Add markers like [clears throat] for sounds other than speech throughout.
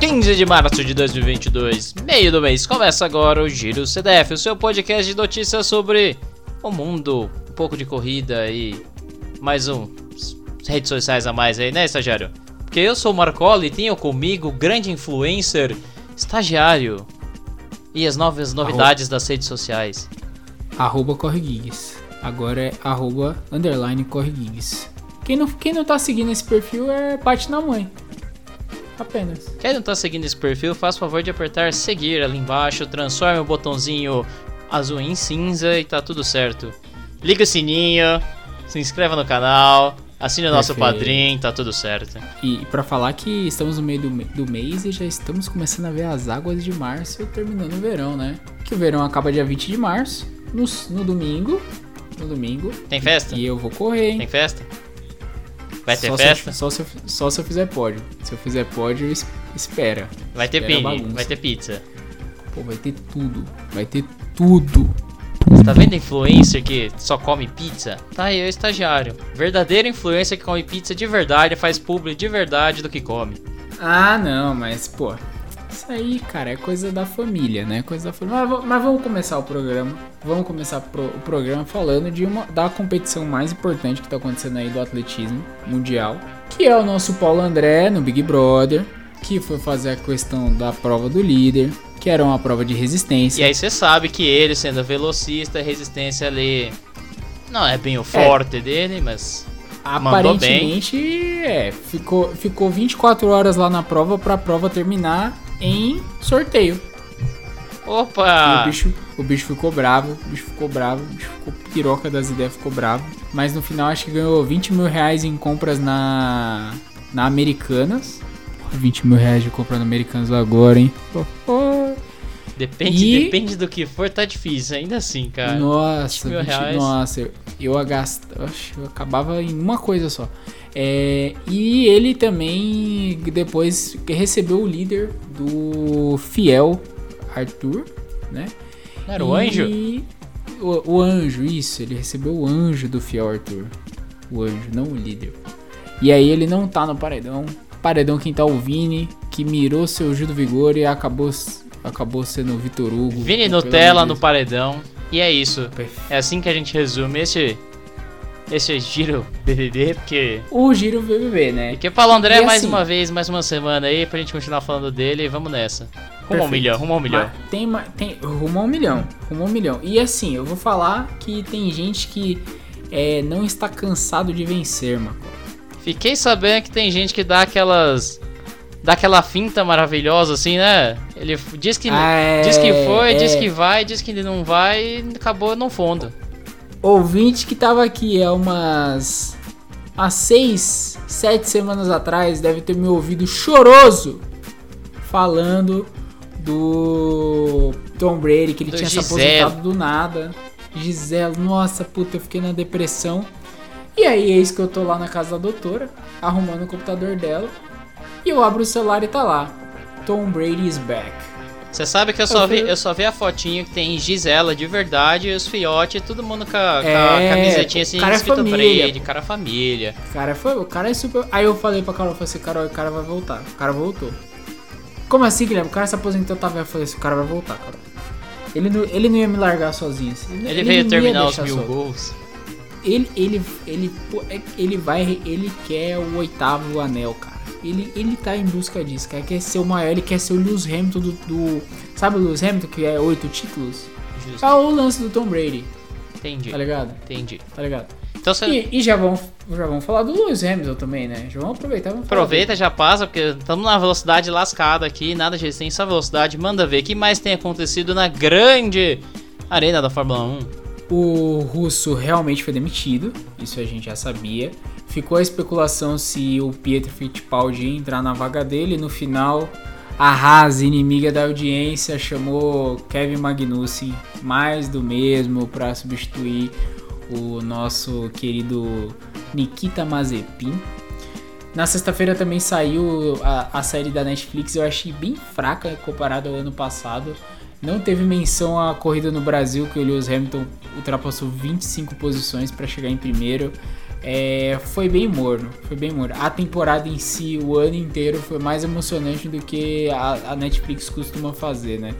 15 de março de 2022, meio do mês, começa agora o Giro CDF, o seu podcast de notícias sobre o mundo, um pouco de corrida e mais um redes sociais a mais aí, né, estagiário? Porque eu sou o Marcola e tenho comigo grande influencer, estagiário e as novas novidades Arroba. das redes sociais. Arroba Corregigs. Agora é arroba underline Corregigs. Quem não, quem não tá seguindo esse perfil é bate na mãe. Apenas. Quem não tá seguindo esse perfil, faz favor de apertar seguir ali embaixo, transforme o botãozinho azul em cinza e tá tudo certo. Liga o sininho, se inscreva no canal, assine o nosso Perfeito. padrinho, tá tudo certo. E pra falar que estamos no meio do, do mês e já estamos começando a ver as águas de março terminando o verão, né? Que o verão acaba dia 20 de março, no, no domingo. No domingo. Tem festa? E eu vou correr, hein? Tem festa? Vai ter só festa? Se eu, só, se eu, só se eu fizer pódio. Se eu fizer pódio, es- espera. Vai ter Espera a pini, bagunça. vai ter pizza. Pô, vai ter tudo. Vai ter tudo. Você tá vendo influencer que só come pizza? Tá aí, é o estagiário. Verdadeiro influencer que come pizza de verdade, faz publi de verdade do que come. Ah, não, mas, pô. Aí, cara, é coisa da família, né? Coisa da família. Mas, mas vamos começar o programa. Vamos começar pro- o programa falando de uma da competição mais importante que tá acontecendo aí do atletismo mundial. Que é o nosso Paulo André no Big Brother. Que foi fazer a questão da prova do líder. Que era uma prova de resistência. E aí você sabe que ele, sendo velocista, resistência ali. Não é bem o forte dele, mas. Aparentemente, é, ficou, ficou 24 horas lá na prova pra prova terminar em sorteio. E Opa! o, bicho, o bicho ficou bravo, o bicho ficou bravo, o bicho ficou piroca das ideias, ficou bravo. Mas no final acho que ganhou 20 mil reais em compras na, na Americanas. Porra, 20 mil reais de compra na Americanas agora, hein? Pô, pô. Depende, E- depende do que for, tá difícil, ainda assim, cara. Nossa, 20 mil 20 reais. nossa, eu, eu, oxe, eu acabava em uma coisa só. É, e ele também depois recebeu o líder do Fiel Arthur, né? Não era o anjo? E O, o anjo, isso, ele recebeu o anjo do Fiel Arthur. O anjo, não o líder. E aí ele não tá no paredão. Paredão quem tá o Vini, que mirou seu Gil do Vigor e acabou, acabou sendo o Vitor Hugo. Vini Nutella no paredão. E é isso. Perfeito. É assim que a gente resume esse. Esse giro BBB, porque. O Giro BBB, né? Porque Paulo André, E mais assim- uma vez, mais uma semana aí, pra gente continuar falando dele e vamos nessa. Rumo ao Perfeito. milhão, rumo ao milhão. Mas tem, tem rumo a um milhão, rumo a um milhão. E assim, eu vou falar que tem gente que é, não está cansado de vencer, mano. Fiquei sabendo que tem gente que dá aquelas. Dá aquela finta maravilhosa assim, né? Ele diz que, Ah, é, diz que foi, diz é. que vai, diz que não vai e acabou no fundo. Ouvinte que tava aqui há umas. há seis, sete semanas atrás, deve ter me ouvido choroso falando do Tom Brady, que ele Do tinha se aposentado do nada. Gisele, nossa puta, eu fiquei na depressão. E aí, eis que eu tô lá na casa da doutora, arrumando o computador dela. E eu abro o celular e tá lá. Tom Brady is back. Você sabe que eu só, Eu vi, eu só vi a fotinho que tem Gisela de verdade e os fiotes, todo mundo com a, com a É, camisetinha assim, cara é escrito família. Brady, cara família. O cara, foi, o cara é super. Aí eu falei pra Carol, eu falei assim, Carol, o cara vai voltar. O cara voltou. Como assim, Guilherme? O cara se aposentou, tá velho. Eu falei assim, o cara vai voltar, Carol. Ele não, ele não ia me largar sozinho. assim. Ele, não veio ia terminar os mil gols. Ele, ele, ele, pô, é- ele vai, ele quer o oitavo anel, cara. Ele, ele tá em busca disso, cara. Quer ser o maior, ele quer ser o Lewis Hamilton do, do- Sabe o Lewis Hamilton, que é oito títulos? Justo. É o lance do Tom Brady, Entendi, tá ligado? entendi. Tá ligado? Então você E, e já, vamos, já vamos falar do Lewis Hamilton também, né? Já vamos aproveitar. Vamos aproveita, já passa, porque estamos na velocidade lascada aqui, nada de resistência, só velocidade. Manda ver o que mais tem acontecido na grande arena da Fórmula 1. O russo realmente foi demitido, isso a gente já sabia. Ficou a especulação se o Pietro Fittipaldi ia entrar na vaga dele. No final, a Haas, inimiga da audiência, chamou Kevin Magnussen, mais do mesmo, para substituir o nosso querido Nikita Mazepin. Na sexta-feira também saiu a, a série da Netflix, eu achei bem fraca comparado ao ano passado. Não teve menção à corrida no Brasil, que o Lewis Hamilton ultrapassou 25 posições para chegar em primeiro. É, foi bem morno, foi bem morno. A temporada em si, o ano inteiro, foi mais emocionante do que a, a Netflix costuma fazer, né?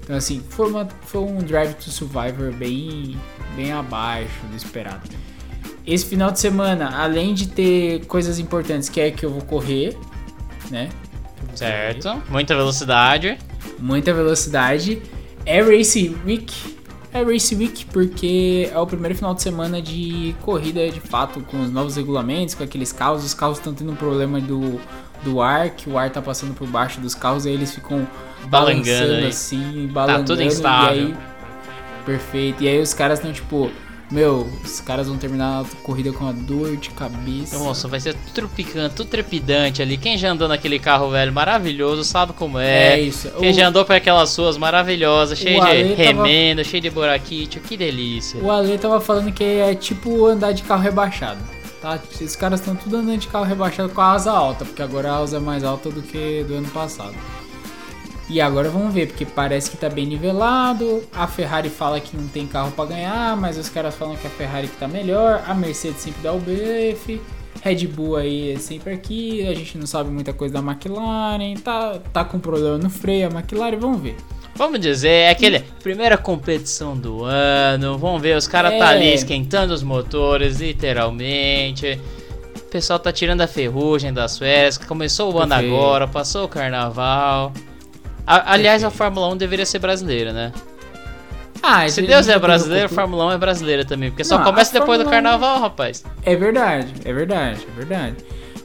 Então assim, foi, uma, foi um Drive to Survivor bem, bem abaixo do esperado. Esse final de semana, além de ter coisas importantes, que é que eu vou correr, né? Certo, muita velocidade. Muita velocidade. É Race Week, é Race Week porque é o primeiro final de semana de corrida de fato, com os novos regulamentos, com aqueles carros. Os carros estão tendo um problema do, do ar, que o ar tá passando por baixo dos carros, aí eles ficam balangando assim, balangando. Tá tudo instável. E aí, perfeito. E aí os caras estão tipo meu, os caras vão terminar a corrida com uma dor de cabeça. Nossa, vai ser tudo picante, tudo trepidante ali. Quem já andou naquele carro velho maravilhoso sabe como é. É isso. Quem o... já andou por aquelas suas maravilhosas, cheio de remenda, cheio de buraquito, que delícia. O Ale tava falando que é tipo andar de carro rebaixado. Tá? Esses caras estão tudo andando de carro rebaixado com a asa alta, porque agora a asa é mais alta do que do ano passado. E agora vamos ver, porque parece que tá bem nivelado. A Ferrari fala que não tem carro para ganhar, mas os caras falam que a Ferrari que tá melhor. A Mercedes sempre dá o BF. Red Bull aí é sempre aqui. A gente não sabe muita coisa da McLaren. Tá, tá com problema no freio a McLaren, vamos ver. Vamos dizer, é aquele primeira competição do ano. Vamos ver, os caras é. tá ali esquentando os motores, literalmente. O pessoal tá tirando a ferrugem das férias. Começou o ano agora, passou o carnaval. A, aliás, a Fórmula 1 deveria ser brasileira, né? Ah, Se Deus é brasileiro, a Fórmula 1 é brasileira também. Porque só Não, começa depois do carnaval, rapaz. É verdade, é verdade, é verdade.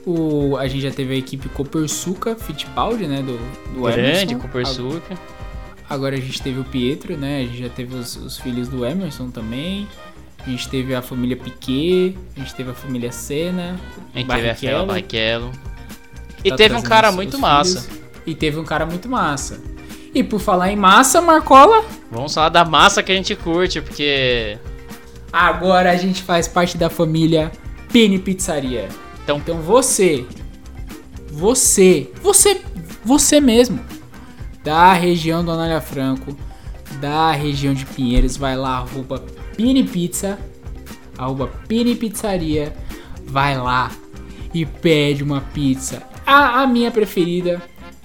O, a gente já teve a equipe Copersuca Fittipaldi, né? Do, do Grande Copersuca. Agora a gente teve o Pietro, né? A gente já teve os, os, filhos do Emerson também. A gente teve a família Piquet. A gente teve a família Senna. A gente teve a Barrichello. E tá teve um cara muito massa. Filhos. E teve um cara muito massa. E por falar em massa, Marcola. Vamos falar da massa que a gente curte, porque. Agora a gente faz parte da família Pini Pizzaria. Então, então você. Você. Você. Você mesmo. Da região do Anália Franco. Da região de Pinheiros. Vai lá, arroba Pini Pizza. Arroba Pini Pizzaria. Vai lá e pede uma pizza. A, a minha preferida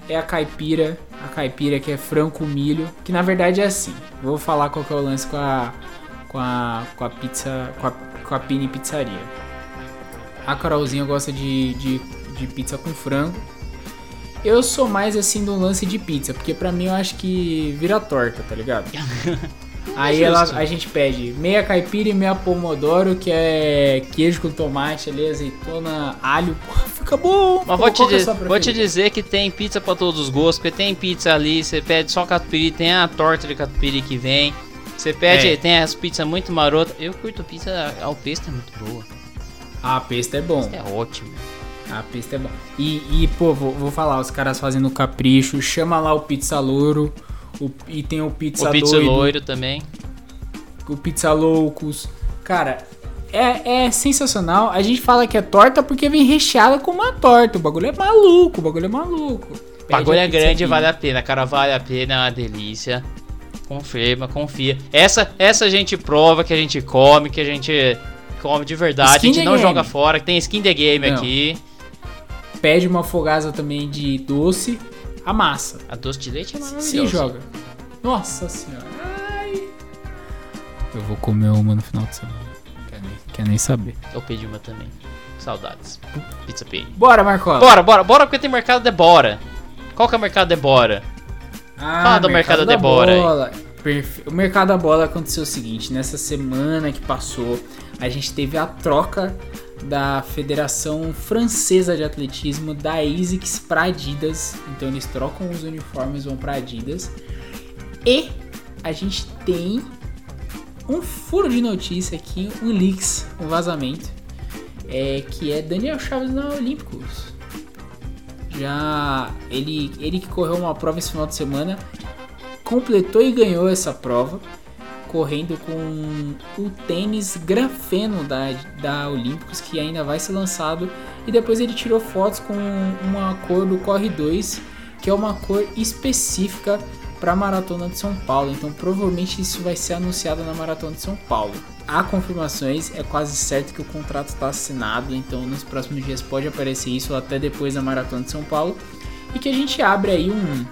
é a caipira. A caipira que é frango com milho. Que na verdade é assim. Vou falar qual que é o lance com a. Com a, com a pizza. Com a, com a Pini Pizzaria. A Carolzinha gosta de, de, de pizza com frango. Eu sou mais assim do lance de pizza, porque pra mim eu acho que vira torta, tá ligado? [laughs] Aí ela, a gente pede meia caipira e meia pomodoro, que é queijo com tomate ali, azeitona, alho. Porra, fica bom. Mas vou te, é vou te dizer que tem pizza pra todos os gostos, porque tem pizza ali, você pede só catupiry, tem a torta de catupiry que vem. Você pede, é. tem as pizzas muito marotas. Eu curto pizza, a pesto é muito boa. A pesto é bom. é ótimo. A pista é bom. E, e pô, vou, vou falar, os caras fazendo capricho, chama lá o pizza louro. O, e tem o Pizza O Pizza doido, Loiro também. O Pizza Loucos. Cara, é, é sensacional. A gente fala que é torta porque vem recheada com uma torta. O bagulho é maluco, o bagulho é maluco. O bagulho é grande, vale a pena, cara. Vale a pena, é uma delícia. Confirma, confia. Essa, essa a gente prova que a gente come, que a gente come de verdade. Skin a gente não game. joga fora, que tem skin the game não. aqui. Pede uma fogasa também de doce a massa. A doce de leite é maravilhosa. Se joga. Nossa senhora. Ai. Eu vou comer uma no final de semana. Quer nem, saber. Eu pedi uma também. Saudades. Pizza Pig. Bora, Marcola. Bora, bora, bora porque tem mercado de Bora. Qual que é o mercado de Bora? Ah, Fala do mercado, mercado de Bora Perfe... O mercado da bola aconteceu o seguinte: nessa semana que passou, a gente teve a troca da Federação Francesa de Atletismo da ASICS para Adidas. Então eles trocam os uniformes vão para Adidas. E a gente tem um furo de notícia aqui, um leaks, um vazamento, é, que é Daniel Chaves na Olímpicos. Já ele, ele que correu uma prova esse final de semana, completou e ganhou essa prova correndo com o tênis grafeno da, da Olímpicos, que ainda vai ser lançado. E depois ele tirou fotos com uma cor do Corre 2, que é uma cor específica para a Maratona de São Paulo. Então provavelmente isso vai ser anunciado na Maratona de São Paulo. Há confirmações, é quase certo que o contrato está assinado, então nos próximos dias pode aparecer isso até depois da Maratona de São Paulo. E que a gente abre aí um,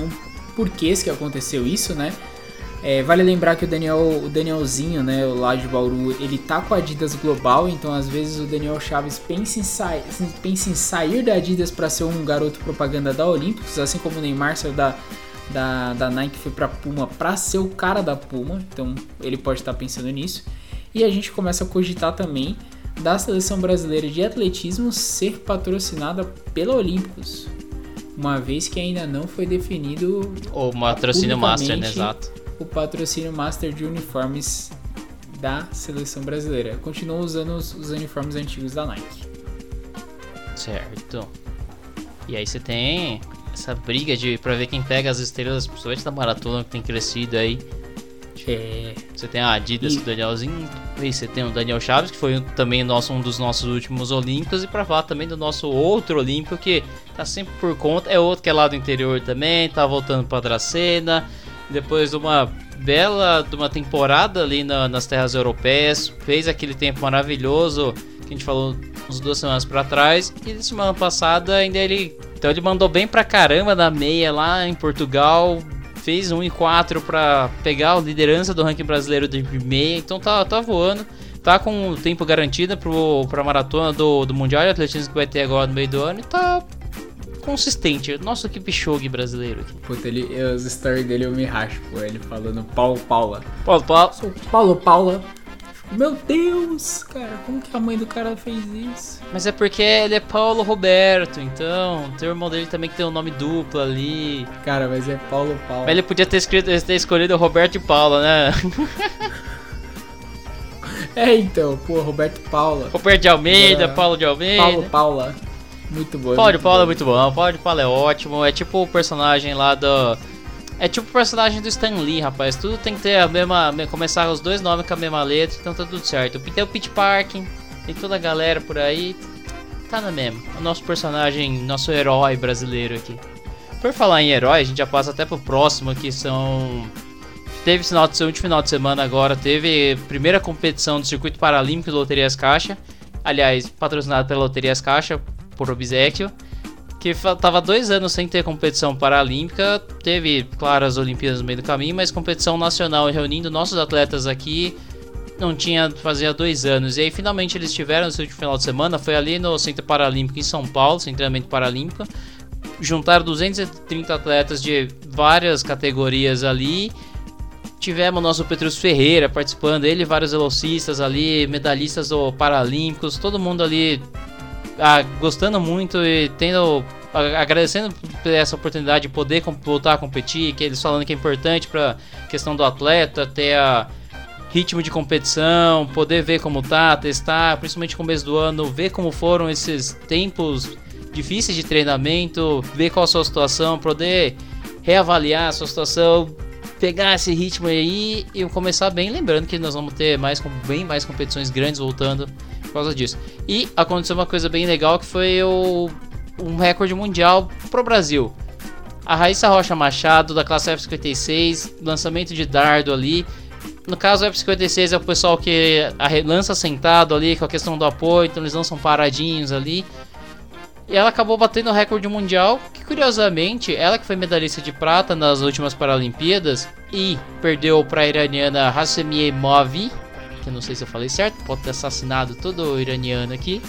um porquês que aconteceu isso, né? É, vale lembrar que o Daniel, o Danielzinho, né, lá de Bauru, ele tá com a Adidas Global, então às vezes o Daniel Chaves pensa em, sair, pensa em sair da Adidas para ser um garoto propaganda da Olímpicos, assim como o Neymar saiu da, da, da Nike foi pra Puma para ser o cara da Puma, então ele pode estar pensando nisso. E a gente começa a cogitar também da seleção brasileira de atletismo ser patrocinada pela Olímpicos, uma vez que ainda não foi definido o patrocínio master, né? Exato. O patrocínio master de uniformes da seleção brasileira. Continua usando os, os uniformes antigos da Nike. Certo. E aí você tem essa briga de pra ver quem pega as estrelas, principalmente da maratona que tem crescido aí. É. Você tem a Adidas, e... o Danielzinho, e você tem o Daniel Chaves, que foi também nosso, um dos nossos últimos Olímpicos, e pra falar também do nosso outro Olímpico, que tá sempre por conta, é outro que é lá do interior também, tá voltando pra Dracena, depois de uma bela de uma temporada ali na, nas terras europeias, fez aquele tempo maravilhoso que a gente falou uns duas semanas para trás, e semana passada ainda ele então ele mandou bem pra caramba na meia lá em Portugal. Fez 1 e 4 pra pegar a liderança do ranking brasileiro de meia. Então tá, tá voando. Tá com o tempo garantido pro, pra maratona do, do Mundial de Atletismo que vai ter agora no meio do ano. E tá consistente. Nossa, que pichogue brasileiro aqui. Puta, ele, os stories dele eu me racho, pô. Ele falando Paulo Paula. Paulo Paula. Sou Paulo Paula. Meu Deus, cara, como que a mãe do cara fez isso? Mas é porque ele é Paulo Roberto, então tem o irmão dele também que tem um nome duplo ali. Cara, mas é Paulo Paulo. Mas ele podia ter, escrito, ter escolhido Roberto e Paula, né? [laughs] é então, pô, Roberto Paula. Roberto de Almeida, Paulo de Almeida. Paulo Paula. Muito bom. Paulo de Paula é muito bom. Paulo de Paula é ótimo. É tipo o personagem lá do é tipo o personagem do Stan Lee, rapaz. Tudo tem que ter a mesma. Começar os dois nomes com a mesma letra, então tá tudo certo. Tem o Pete Parkin, tem toda a galera por aí. Tá na mesma. O nosso personagem, nosso herói brasileiro aqui. Por falar em herói, a gente já passa até pro próximo que são. Teve final de, último final de semana agora, teve primeira competição do Circuito Paralímpico Loterias Caixa. Aliás, patrocinado pela Loterias Caixa, por obsequio que tava dois anos sem ter competição paralímpica. Teve, claro, as Olimpíadas no meio do caminho, mas competição nacional reunindo nossos atletas aqui não tinha fazia dois anos. E aí finalmente eles tiveram esse último final de semana. Foi ali no Centro Paralímpico em São Paulo, Centro Treinamento Paralímpico. Juntaram 230 atletas de várias categorias ali. Tivemos o nosso Petrus Ferreira participando, ele vários velocistas ali, medalhistas do Paralímpicos, todo mundo ali ah, gostando muito e tendo agradecendo por essa oportunidade de poder voltar a competir, que eles falando que é importante para questão do atleta ter a ritmo de competição, poder ver como tá, testar, principalmente no começo do ano, ver como foram esses tempos difíceis de treinamento, ver qual a sua situação, poder reavaliar a sua situação, pegar esse ritmo aí e começar bem, lembrando que nós vamos ter mais bem mais competições grandes voltando por causa disso. E aconteceu uma coisa bem legal que foi o, um recorde mundial pro Brasil. A Raíssa Rocha Machado, da classe F56, lançamento de dardo ali. No caso, o F56 é o pessoal que lança sentado ali com a questão do apoio, então eles lançam paradinhos ali. E ela acabou batendo o recorde mundial, que curiosamente, ela que foi medalhista de prata nas últimas Paralimpíadas e perdeu para a iraniana Hassemie Moavi, que eu não sei se eu falei certo, pode ter assassinado todo iraniano aqui,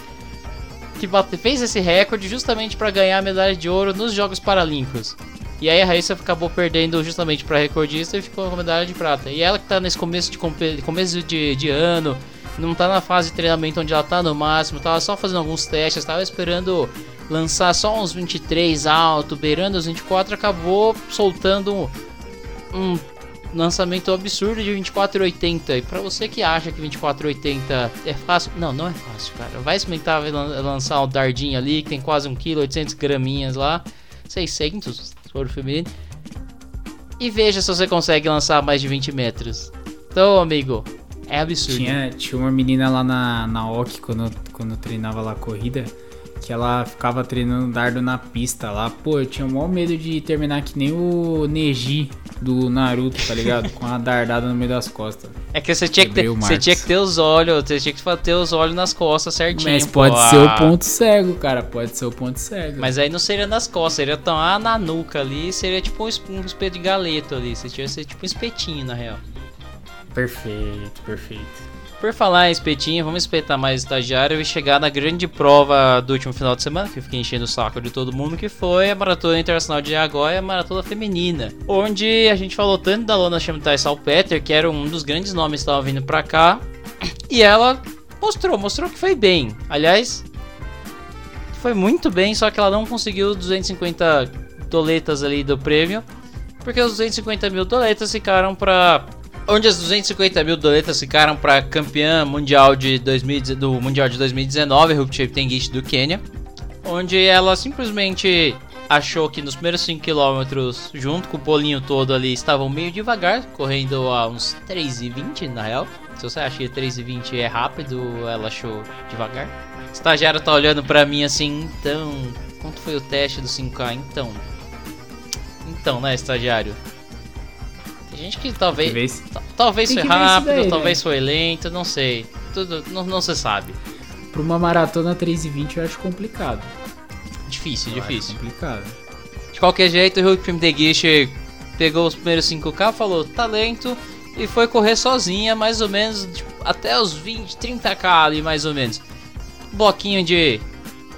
que bate, fez esse recorde justamente para ganhar a medalha de ouro nos Jogos Paralímpicos. E aí a Raíssa acabou perdendo justamente para recordista e ficou com a medalha de prata. E ela que tá nesse começo de, começo de, de ano, não tá na fase de treinamento onde ela tá no máximo, tava só fazendo alguns testes, tava esperando lançar só uns 23 alto, beirando os 24, acabou soltando um lançamento absurdo de 24,80. E para você que acha que 24,80 é fácil, não, não é fácil, cara. Vai experimentar lançar um dardinho ali que tem quase 1 kg, 800 graminhas lá, 600 se for feminino. E veja se você consegue lançar mais de 20 metros. Então, amigo, é absurdo. Tinha, tinha uma menina lá na, na OC quando, quando treinava lá a corrida que ela ficava treinando dardo na pista lá. Pô, eu tinha o maior medo de terminar que nem o Neji do Naruto, tá ligado? Com a [laughs] dardada no meio das costas. É que você tinha que, ter, você tinha que ter os olhos, você tinha que ter os olhos nas costas certinho. Mas pode pô, ser o ponto cego, cara. Pode ser o ponto cego. Mas aí não seria nas costas, seria tão ah, na nuca ali, seria tipo um, um espeto de galeto ali. Você tinha que ser tipo um espetinho, na real. Perfeito, perfeito. Por falar em espetinho, vamos espetar mais estagiário e chegar na grande prova do último final de semana, que eu fiquei enchendo o saco de todo mundo, que foi a Maratona Internacional de Nagoya, a Maratona Feminina. Onde a gente falou tanto da Lona Chamtai Salpeter, que era um dos grandes nomes que estavam vindo pra cá, [clears throat] e ela mostrou, mostrou que foi bem. Aliás, foi muito bem, só que ela não conseguiu 250 doletas ali do prêmio, porque os 250 mil doletas ficaram pra onde as 250 mil doletas ficaram para campeã mundial de 2000, do Mundial de 2019, Rupchip Tengish do Quênia, onde ela simplesmente achou que nos primeiros 5 km, junto com o polinho todo ali, estavam meio devagar, correndo a uns 3,20 na real. Se você acha que 3,20 é rápido, ela achou devagar. O estagiário tá olhando pra mim assim, então. Quanto foi o teste do 5K? Então. Então, né, estagiário? Gente que talvez. Talvez foi rápido, daí, talvez né? foi lento, não sei. Tudo não, não se sabe. Pra uma maratona 3,20 eu acho complicado. Difícil, eu difícil. complicado. De qualquer jeito, o Hulk Deguiche pegou os primeiros 5K, falou talento e foi correr sozinha, mais ou menos tipo, até os 20, 30K ali, mais ou menos. bloquinho de,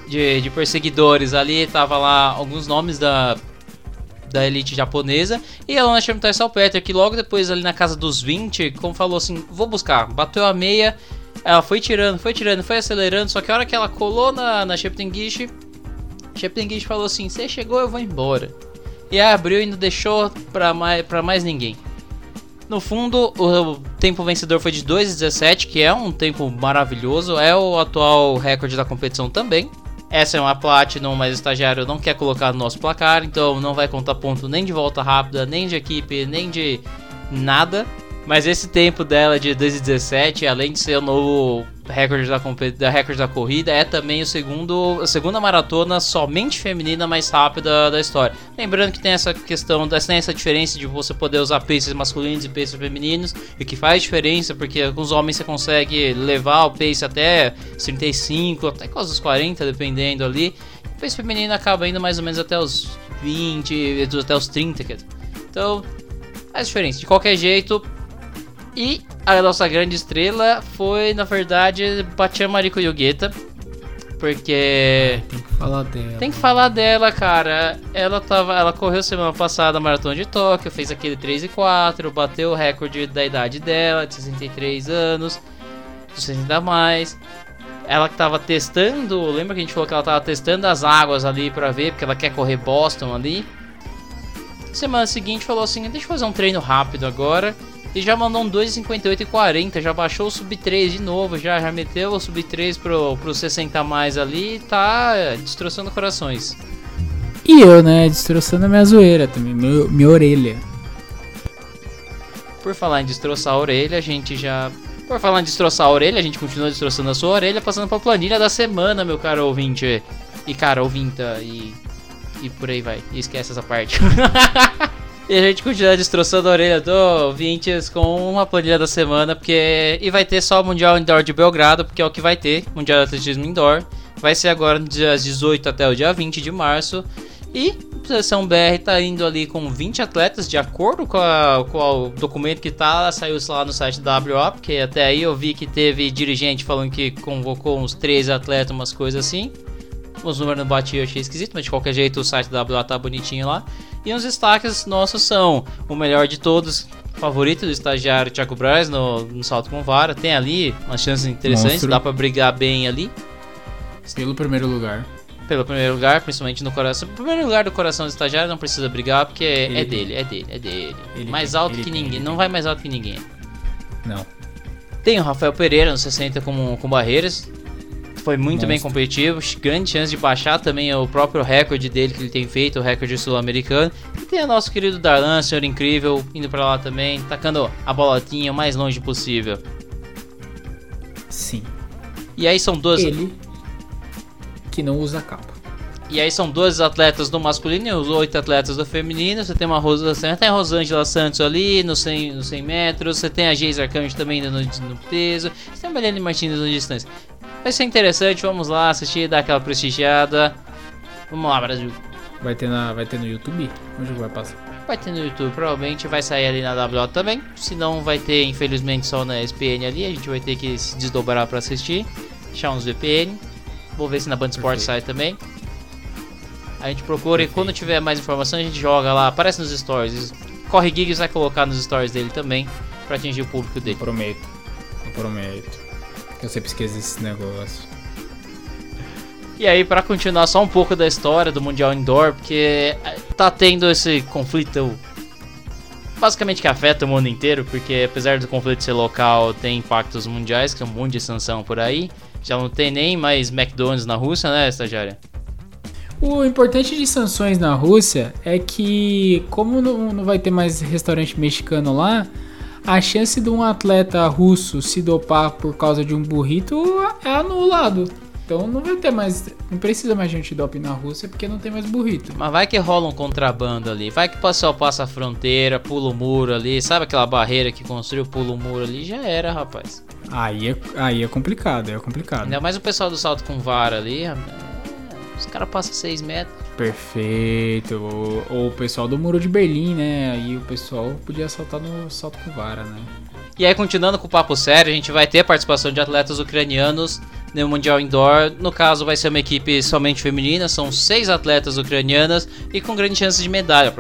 de, de perseguidores ali, tava lá alguns nomes da da elite japonesa. E a Lona Champion Salpeter, que logo depois, ali na casa dos 20, como falou assim: vou buscar. Bateu a meia, ela foi tirando, foi tirando, foi acelerando. Só que a hora que ela colou na, na Sheptengish, Sheptengish falou assim: Você chegou, eu vou embora. E abriu e não deixou pra mais, pra mais ninguém. No fundo, o tempo vencedor foi de 2,17, que é um tempo maravilhoso, é o atual recorde da competição também. Essa é uma Platinum, mas o estagiário não quer colocar no nosso placar, então não vai contar ponto nem de volta rápida, nem de equipe, nem de nada. Mas esse tempo dela de 2017, além de ser o novo recorde da, da, recorde da corrida, é também o segundo, a segunda maratona somente feminina mais rápida da história. Lembrando que tem essa questão, tem essa diferença de você poder usar paces masculinos e paces femininos, e que faz diferença, porque com os homens você consegue levar o pace até 35, até quase os 40, dependendo ali. O pace feminino acaba indo mais ou menos até os 20, até os 30. Então, faz diferença. De qualquer jeito, e a nossa grande estrela foi, na verdade, Batian Mariko Yogeta. Porque. Tem que falar dela. Tem que falar dela, cara. Ela tava. Ela correu semana passada a maratona de Tóquio, fez aquele 3 e 4, bateu o recorde da idade dela, de 63 anos, 60 mais. Ela que tava testando, lembra que a gente falou que ela tava testando as águas ali pra ver, porque ela quer correr Boston ali. Semana seguinte falou assim: deixa eu fazer um treino rápido agora. E já mandou um 2,58 e 40, já baixou o sub 3 de novo, já, já meteu o sub 3 pro, pro 60 mais ali e tá é, destroçando corações. E eu, né, destroçando a minha zoeira também, meu, minha orelha. Por falar em destroçar a orelha, a gente já. Por falar em destroçar a orelha, a gente continua destroçando a sua orelha, passando pra planilha da semana, meu caro ouvinte. E cara, ouvinta, e. E por aí vai. E esquece essa parte. [laughs] E a gente continua destroçando a orelha do ouvintes com uma planilha da semana, porque. E vai ter só o Mundial Indoor de Belgrado, porque é o que vai ter, Mundial de Atletismo Indoor. Vai ser agora dia 18 até o dia 20 de março. E a seleção BR tá indo ali com 20 atletas, de acordo com, a, com o documento que tá, saiu lá no site da WA, porque até aí eu vi que teve dirigente falando que convocou uns 13 atletas, umas coisas assim. Os números não batiam, eu achei esquisito, mas de qualquer jeito o site da WA tá bonitinho lá. E os destaques nossos são o melhor de todos, favorito do estagiário Thiago Braz no, no salto com vara. Tem ali umas chances interessantes, Monstro. dá para brigar bem ali. Pelo primeiro lugar. Pelo primeiro lugar, principalmente no coração. O primeiro lugar do coração do estagiário não precisa brigar, porque é é dele, é dele, é dele. Ele, mais alto ele, que ninguém, não vai mais alto que ninguém. Não. Tem o Rafael Pereira no 60 com, com barreiras. Foi muito Monstro. bem competitivo, grande chance de baixar também o próprio recorde dele que ele tem feito, o recorde sul-americano. E tem o nosso querido Darlan, senhor incrível, indo para lá também, tacando a bolotinha o mais longe possível. Sim. E aí são duas. Ele. que não usa capa. E aí são 12 atletas do masculino e os 8 atletas do feminino. Você tem uma Rosa, você tem a Rosângela Santos ali no 100, no 100 metros. Você tem a Geis Arcanjo também no, no peso. Você tem a Mariane Martins no distância. Vai ser interessante, vamos lá assistir, dar aquela prestigiada. Vamos lá, Brasil. Vai ter, na, vai ter no YouTube? Onde vai passar? Vai ter no YouTube, provavelmente vai sair ali na WO também. Se não, vai ter, infelizmente, só na SPN ali. A gente vai ter que se desdobrar para assistir. Deixar uns VPN. Vou ver se na Band Sport sai também. A gente procura Perfeito. e quando tiver mais informação a gente joga lá, aparece nos stories. Corre Gigs vai colocar nos stories dele também para atingir o público dele. Eu prometo. Eu prometo. Eu sempre esqueço esse negócio. E aí, para continuar só um pouco da história do Mundial Indoor, porque eh, tá tendo esse conflito basicamente que afeta o mundo inteiro, porque apesar do conflito ser local, tem impactos mundiais, que é um monte de sanção por aí. Já não tem nem mais McDonald's na Rússia, né, estagiária? O importante de sanções na Rússia é que, como não vai ter mais restaurante mexicano lá, a chance de um atleta russo se dopar por causa de um burrito é anulado. Então não vai ter mais. Não precisa mais gente doping na Rússia porque não tem mais burrito. Mas vai que rola um contrabando ali. Vai que o pessoal passa a fronteira, pula o muro ali. Sabe aquela barreira que construiu, pula o muro ali? Já era, rapaz. Aí é, aí é complicado, é complicado. Ainda mais o pessoal do salto com vara ali. Os caras passam 6 metros. Perfeito. Ou, o pessoal do Muro de Berlim, né? Aí o pessoal podia saltar no salto com vara, né? E aí, continuando com o papo sério, a gente vai ter a participação de atletas ucranianos no Mundial Indoor. No caso, vai ser uma equipe somente feminina, são seis atletas ucranianas e com grande chance de medalha.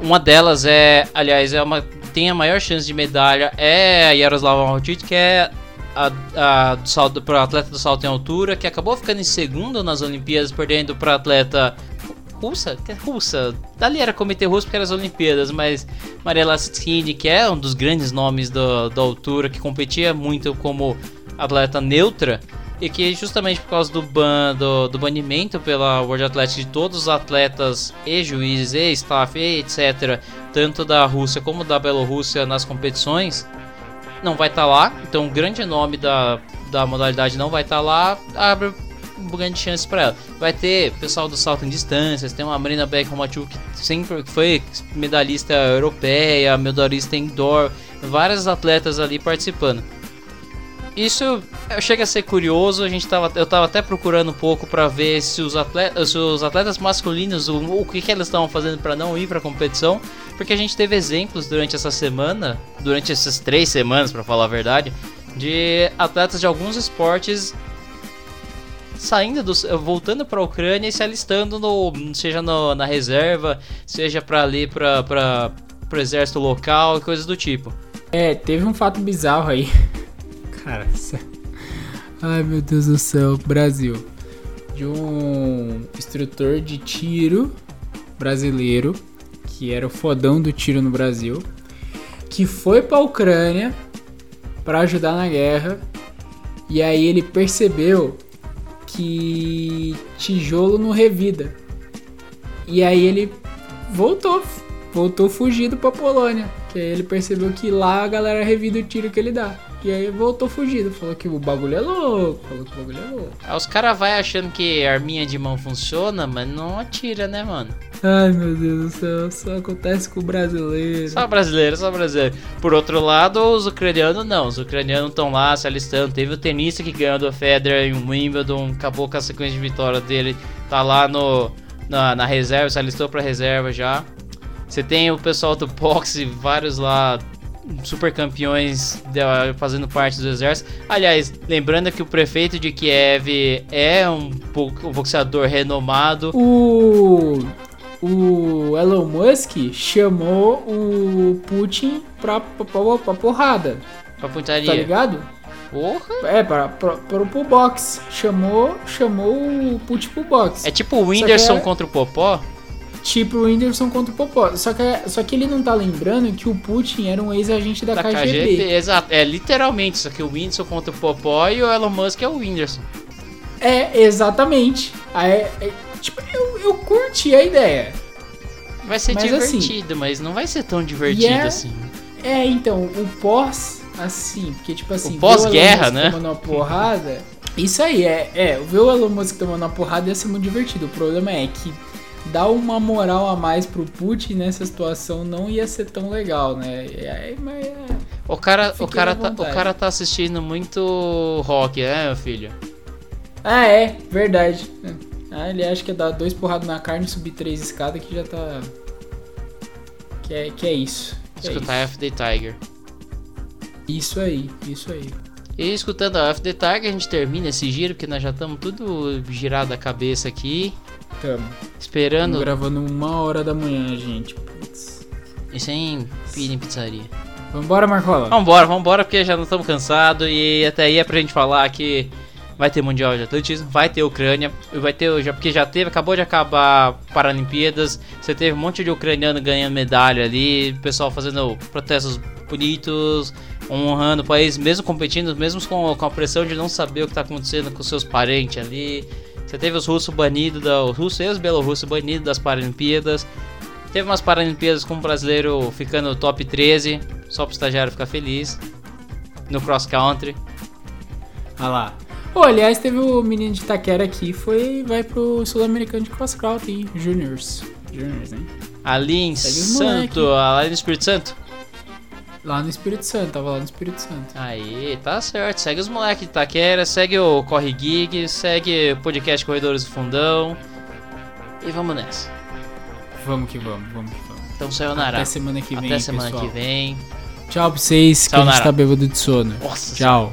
Uma delas é, aliás, é uma tem a maior chance de medalha é a Yaroslava Malchit, que é a, a do salto para atleta do salto em altura, que acabou ficando em segundo nas Olimpíadas, perdendo para atleta russa, é russa. Dali era comitê russo porque era as Olimpíadas, mas Maria Lastini, que é um dos grandes nomes da altura, que competia muito como atleta neutra, e que justamente por causa do, ban, do, do banimento pela World Athletics de todos os atletas e juízes e staff e etc, tanto da Rússia como da Bielorrússia nas competições, não vai estar tá lá, então o grande nome da, da modalidade não vai estar tá lá, abre grande chance para ela. Vai ter pessoal do salto em distâncias, tem uma Marina Beck-Romachuk que sempre foi medalhista europeia, medalhista indoor, vários atletas ali participando. Isso chega a ser curioso, a gente tava, eu tava até procurando um pouco para ver se os atletas, se os atletas masculinos, o, o que, que eles estavam fazendo para não ir para competição, porque a gente teve exemplos durante essa semana, durante essas três semanas, para falar a verdade, de atletas de alguns esportes saindo do, voltando para a Ucrânia e se alistando no, seja no, na reserva, seja para ali para para exército local e coisas do tipo. É, teve um fato bizarro aí. [laughs] Cara, ai meu Deus do céu, Brasil. De um instrutor de tiro brasileiro, que era o fodão do tiro no Brasil, que foi para a Ucrânia para ajudar na guerra. E aí ele percebeu que tijolo não revida. E aí ele voltou, voltou fugido pra Polônia. Que aí ele percebeu que lá a galera revida o tiro que ele dá. E aí voltou fugido, falou que o bagulho é louco, falou que o bagulho é louco. Aí os caras vai achando que a arminha de mão funciona, mas não atira, né, mano? Ai meu Deus do céu, só acontece com o brasileiro. Só brasileiro, só brasileiro. Por outro lado, os ucranianos não. Os ucranianos estão lá se alistando. Teve o tenista que ganhou do Federer em Wimbledon, acabou com a sequência de vitória dele. Tá lá no, na, na reserva, se alistou pra reserva já. Você tem o pessoal do [laughs] boxe, vários lá super campeões fazendo parte do exército. Aliás, lembrando que o prefeito de Kiev é um, um boxeador renomado. O o Elon Musk chamou o Putin pra, pra, pra, pra porrada. Pra putaria. Tá ligado? Porra. É, para, para, para, pro box. Chamou, chamou o Putin pro box. É tipo o Whindersson contra o Popó? Tipo o Whindersson contra o Popó. Só que, é, só que ele não tá lembrando que o Putin era um ex-agente da, da KGB. KGB. Exato, é literalmente. Só que o Whindersson contra o Popó e o Elon Musk é o Whindersson. É, exatamente. Aí, é, Tipo, eu, eu curti a ideia. Vai ser mas, assim, divertido, assim, mas não vai ser tão divertido é, assim. É, então, o pós, assim, porque tipo assim. O pós-guerra, né? Uma porrada. Isso aí, é, é, ver o Elon Musk tomando uma porrada ia ser muito divertido. O problema é que dar uma moral a mais pro Putin nessa situação não ia ser tão legal, né? É, mas, é, O cara, o cara, tá, o cara tá assistindo muito rock, né, meu filho? Ah, é, verdade. Ah, ele acha que é dar dois porradas na carne e subir três escadas que já tá. Que é, que é isso. Que é Escutar F the Tiger. isso. isso aí, isso aí. E escutando a F the Tiger, a gente termina esse giro, porque nós já estamos tudo girado a cabeça aqui. Tamo. Esperando. Tamo gravando uma hora da manhã, gente. Putz. E sem pira em pizzaria. Vambora, Marcola? Vambora, vambora, porque já não estamos cansados. E até aí é pra gente falar que vai ter Mundial de Atletismo, vai ter Ucrânia, e vai ter, já, porque já teve, acabou de acabar Paralimpíadas. Você teve um monte de ucraniano ganhando medalha ali, pessoal fazendo protestos bonitos, honrando o país, mesmo competindo, mesmo com, com a pressão de não saber o que está acontecendo com seus parentes ali. Você teve os russos banidos, da, os russos e os belorussos banidos das Paralimpíadas. Teve umas Paralimpíadas com o brasileiro ficando top 13, só pro estagiário ficar feliz. No cross country. Ah lá. Pô, aliás, teve o menino de Itaquera aqui, foi, vai pro Sul-Americano de Cross Country, Juniors. Juniors, hein? Ali em Santo, ali no Espírito Santo. Lá no Espírito Santo, tava lá no Espírito Santo. Aí, tá certo. Segue os moleques de Itaquera, segue o Corre Gig, segue o podcast Corredores do Fundão. E vamos nessa. Vamos que vamos, vamos que vamos. Então, sayonara. Até semana que vem, Até semana pessoal. que vem. Tchau pra vocês, que a Sayonara. gente tá bêbado de sono. Nossa Tchau.